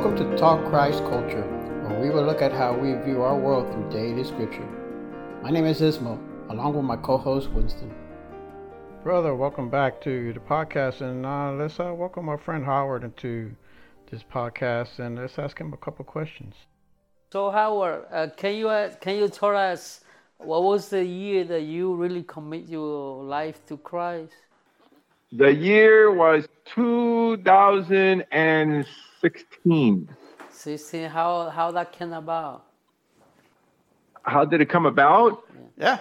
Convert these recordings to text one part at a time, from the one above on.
Welcome to Talk Christ Culture, where we will look at how we view our world through daily scripture. My name is Ismo, along with my co-host Winston. Brother, welcome back to the podcast, and uh, let's uh, welcome our friend Howard into this podcast, and let's ask him a couple questions. So Howard, uh, can you uh, can you tell us what was the year that you really commit your life to Christ? The year was 2016. 16. How how that came about? How did it come about? Yeah.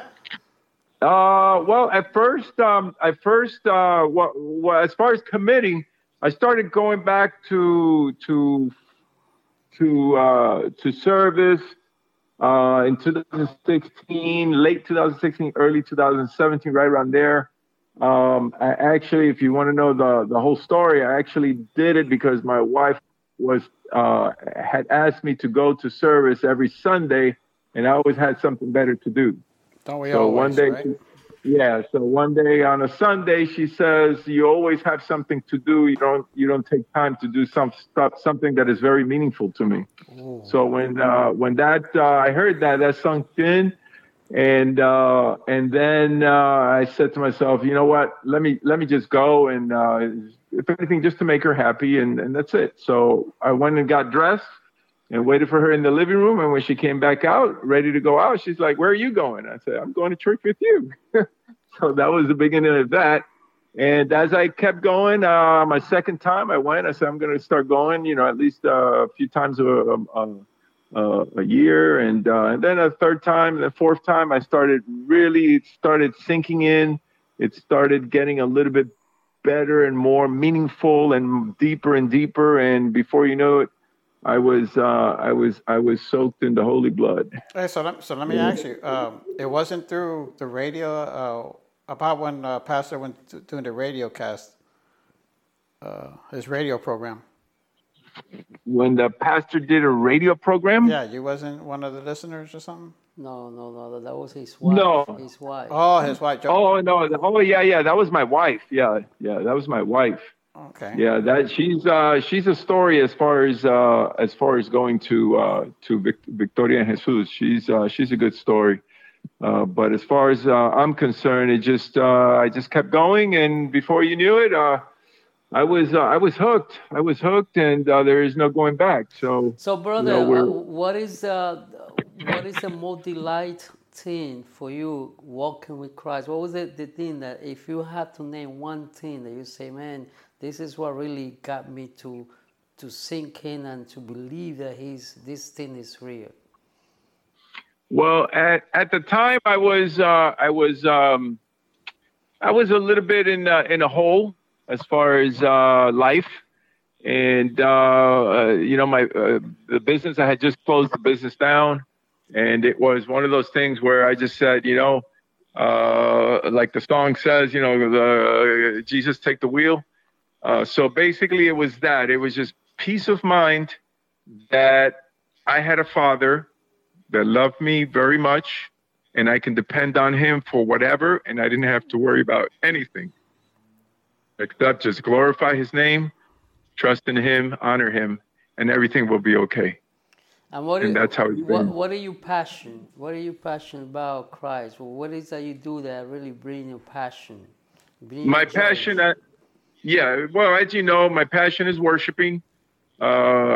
Uh, well, at first, um, at first, uh, what, what, as far as committing, I started going back to to to uh, to service uh, in 2016, late 2016, early 2017, right around there. Um, I actually, if you want to know the the whole story, I actually did it because my wife was uh, had asked me to go to service every Sunday, and I always had something better to do. Don't we So always, one day, right? yeah. So one day on a Sunday, she says, "You always have something to do. You don't. You don't take time to do some stuff, something that is very meaningful to me." Ooh. So when uh, when that uh, I heard that, that sunk in, and uh, and then uh, I said to myself, "You know what? Let me let me just go and uh, if anything, just to make her happy, and and that's it." So I went and got dressed and waited for her in the living room. And when she came back out, ready to go out, she's like, "Where are you going?" I said, "I'm going to church with you." so that was the beginning of that. And as I kept going, uh, my second time I went, I said, "I'm going to start going, you know, at least uh, a few times a, a, a, a year." And uh, and then a third time, and the fourth time, I started really it started sinking in. It started getting a little bit better and more meaningful and deeper and deeper. And before you know it, I was uh, I was I was soaked in the holy blood. Hey, so let, so let me ask you. Um, it wasn't through the radio. Uh, about when uh, Pastor went to, doing the radio cast, uh, his radio program. When the pastor did a radio program, Yeah, you wasn't one of the listeners or something. No, no, no. That was his wife. No. His wife. Oh, his wife. Oh no! Oh yeah, yeah. That was my wife. Yeah, yeah. That was my wife. okay. Yeah, that she's uh, she's a story as far as uh, as far as going to uh, to Vic- Victoria and Jesus. She's uh, she's a good story. Uh, but as far as uh, I'm concerned, it just uh, I just kept going, and before you knew it, uh, I was uh, I was hooked. I was hooked, and uh, there is no going back. So So, brother, No, we're- uh, what is uh, what is the most delight thing for you walking with Christ? What was it the thing that if you had to name one thing that you say, man, this is what really got me to to sink in and to believe that he's this thing is real. Well, at, at the time, I was uh, I was um, I was a little bit in uh, in a hole as far as uh, life, and uh, uh, you know my uh, the business I had just closed the business down, and it was one of those things where I just said, you know, uh, like the song says, you know, the, Jesus take the wheel. So basically, it was that. It was just peace of mind that I had a father that loved me very much and I can depend on him for whatever and I didn't have to worry about anything except just glorify his name, trust in him, honor him, and everything will be okay. And what And that's how it's what, been. what are you passionate? What are you passionate about Christ? Well, what is that you do that really bring your passion? Bring My joy? passion, uh, yeah, well, as you know, my passion is worshiping. Uh,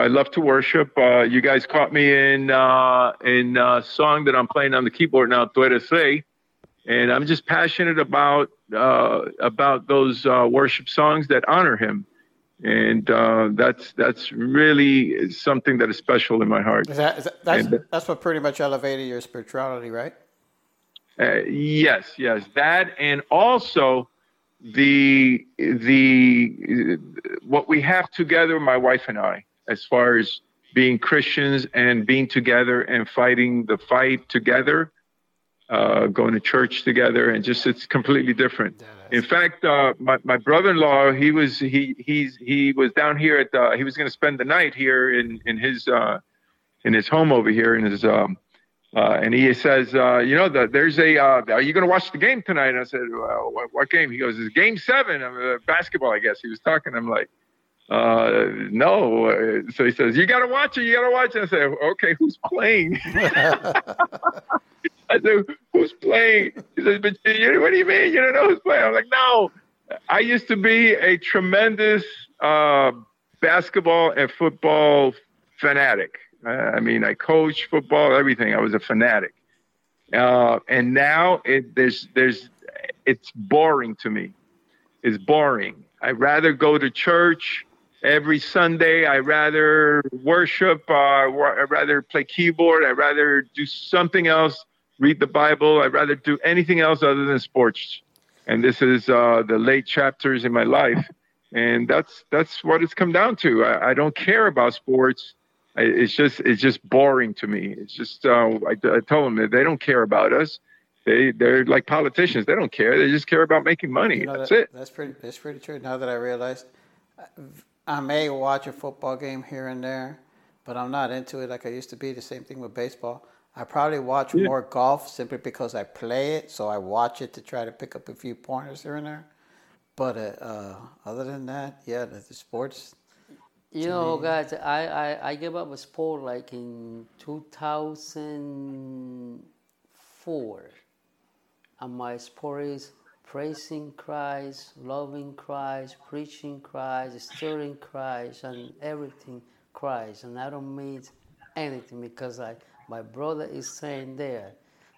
I love to worship. Uh, you guys caught me in uh, in a song that I'm playing on the keyboard now, Tu eres rey, and I'm just passionate about uh, about those uh, worship songs that honor Him, and uh, that's that's really something that is special in my heart. Is that, is that that's, And- that's what pretty much elevated your spirituality, right? Uh, yes, yes, that, and also the the what we have together, my wife and I, as far as being Christians and being together and fighting the fight together, uh, going to church together, and just it's completely different. In fact, uh, my my brother-in-law, he was he he's he was down here at the, he was going to spend the night here in in his uh, in his home over here in his um, uh, and he says, uh, you know, the, there's a, uh, are you going to watch the game tonight? And I said, well, what, what game? He goes, it's game seven of uh, basketball, I guess. He was talking. I'm like, uh, no. So he says, you got to watch it. You got to watch it. I said, okay, who's playing? I said, who's playing? He says, but you, what do you mean? You don't know who's playing? I'm like, no. I used to be a tremendous uh, basketball and football fanatic. Uh, I mean, I coached football, everything. I was a fanatic. Uh, and now it, there's, there's, it's boring to me. It's boring. I'd rather go to church every Sunday. I'd rather worship. Uh, I'd rather play keyboard. I'd rather do something else, read the Bible. I'd rather do anything else other than sports. And this is uh, the late chapters in my life. And that's that's what it's come down to. I, I don't care about sports. I, it's just it's just boring to me. It's just uh, I, I told them that they don't care about us. They they're like politicians. They don't care. They just care about making money. You know, that's that, it. That's pretty. That's pretty true. Now that I realized, I may watch a football game here and there, but I'm not into it like I used to be. The same thing with baseball. I probably watch yeah. more golf simply because I play it, so I watch it to try to pick up a few pointers here and there. But uh, uh, other than that, yeah, the, the sports. You know, me, guys, I, I, I gave up a sport like in 2004. And my sport is praising Christ, loving Christ, preaching Christ, stirring Christ, and everything Christ. And I don't mean anything because I my brother is saying there.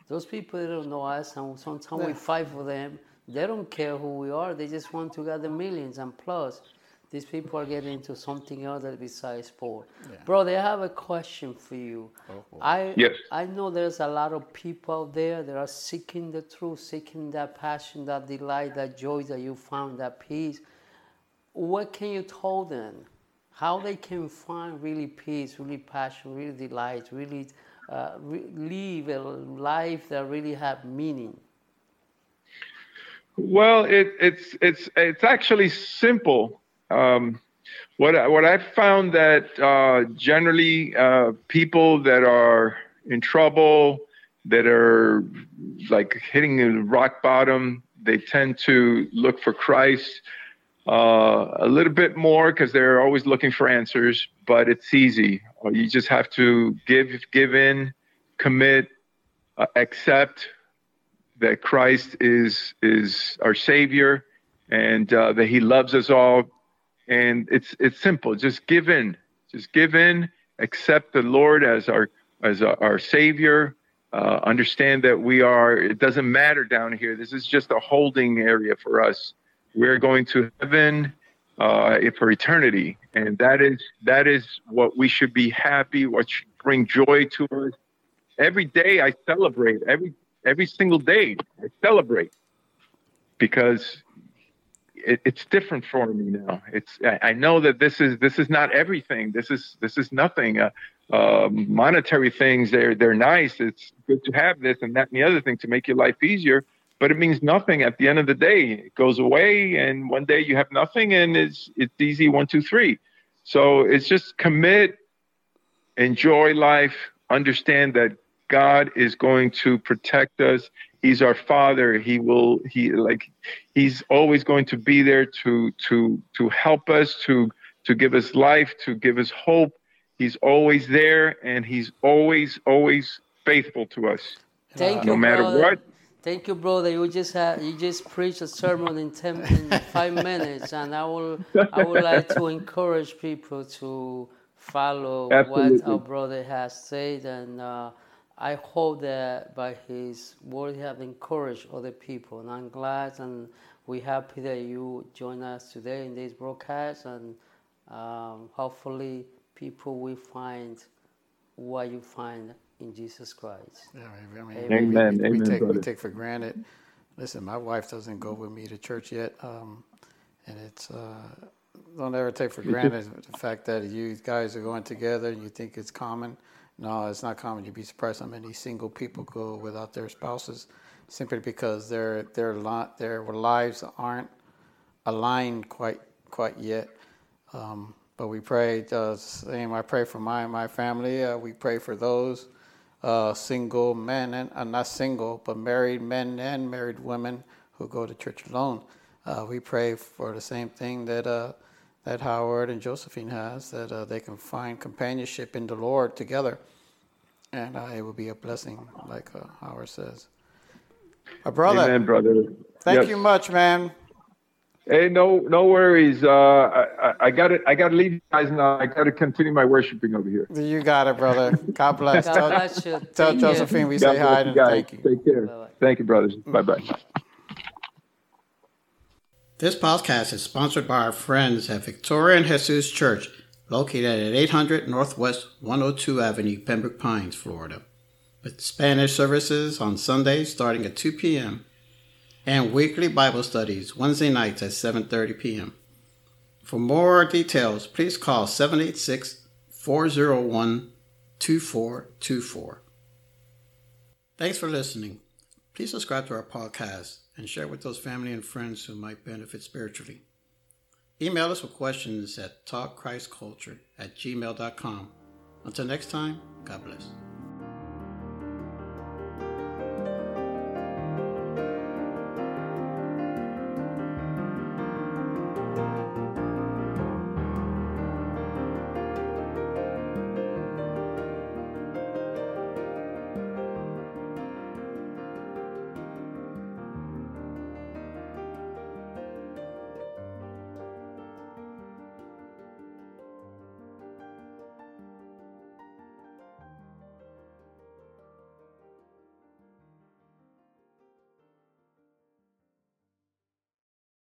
Those people they don't know us, and sometimes yeah. we fight for them. They don't care who we are. They just want to get the millions. And plus, these people are getting into something else besides sport. Yeah. Brother, I have a question for you. Oh, I yes. I know there's a lot of people out there that are seeking the truth, seeking that passion, that delight, that joy that you found, that peace. What can you tell them? How they can find really peace, really passion, really delight, really uh, live a life that really have meaning? Well, it, it's it's it's actually simple. Um, what what I've found that uh, generally uh, people that are in trouble, that are like hitting the rock bottom, they tend to look for Christ uh, a little bit more because they're always looking for answers. But it's easy. You just have to give give in, commit, uh, accept that Christ is is our Savior, and uh, that He loves us all. And it's it's simple. Just give in. Just give in. Accept the Lord as our as our, our Savior. Uh, understand that we are. It doesn't matter down here. This is just a holding area for us. We're going to heaven uh, for eternity, and that is that is what we should be happy. What should bring joy to us. Every day I celebrate. Every every single day I celebrate because it, it's different for me now. It's I, I, know that this is this is not everything. This is this is nothing. Uh, uh, monetary things they're they're nice. It's good to have this and that and the other thing to make your life easier but it means nothing at the end of the day. It goes away, and one day you have nothing, and it's it's easy one, two, three. So it's just commit, enjoy life, understand that God is going to protect us. He's our Father. He will. He like. He's always going to be there to to to help us, to to give us life, to give us hope. He's always there, and he's always always faithful to us. Thank no you, matter brother. what Thank you, brother. You just had, you just preached a sermon in ten in five minutes, and I will I would like to encourage people to follow Absolutely. what our brother has said, and uh, I hope that by his word he have encouraged other people. And I'm glad, and we're happy that you join us today in this broadcast, and um, hopefully people will find what you find in Jesus Christ. Yeah, I mean, Amen. We, we, Amen, take, we take for granted. Listen, my wife doesn't go with me to church yet, um, and it's uh, don't ever take for granted the fact that you guys are going together and you think it's common. No, it's not common. You'd be surprised how many single people go without their spouses simply because their their lot their lives aren't aligned quite quite yet. Um, but we pray uh, same. I pray for my my family. Uh, we pray for those uh, single men and uh, not single, but married men and married women who go to church alone. Uh, we pray for the same thing that uh, that Howard and Josephine has, that uh, they can find companionship in the Lord together. And uh, it will be a blessing, like uh, Howard says. My brother. Amen, brother. Thank you much, man. Hey, no, no worries. Uh, I, I got to I got to leave you guys now. I got to continue my worshiping over here. You got it, brother. God bless. God tell bless you. tell Thank you. We God say hi and guys. thank you. Take care. Bye-bye. Thank you, brothers. Bye bye. This podcast is sponsored by our friends at Victoria and Jesus Church, located at 800 Northwest 102 Avenue, Pembroke Pines, Florida, with Spanish services on Sundays starting at 2 p.m. and weekly Bible studies Wednesday nights at 7:30 p.m. For more details, please call 786-401-2424. Thanks for listening. Please subscribe to our podcast and share with those family and friends who might benefit spiritually. Email us with questions at talkchristculture at gmail.com. Until next time, God bless.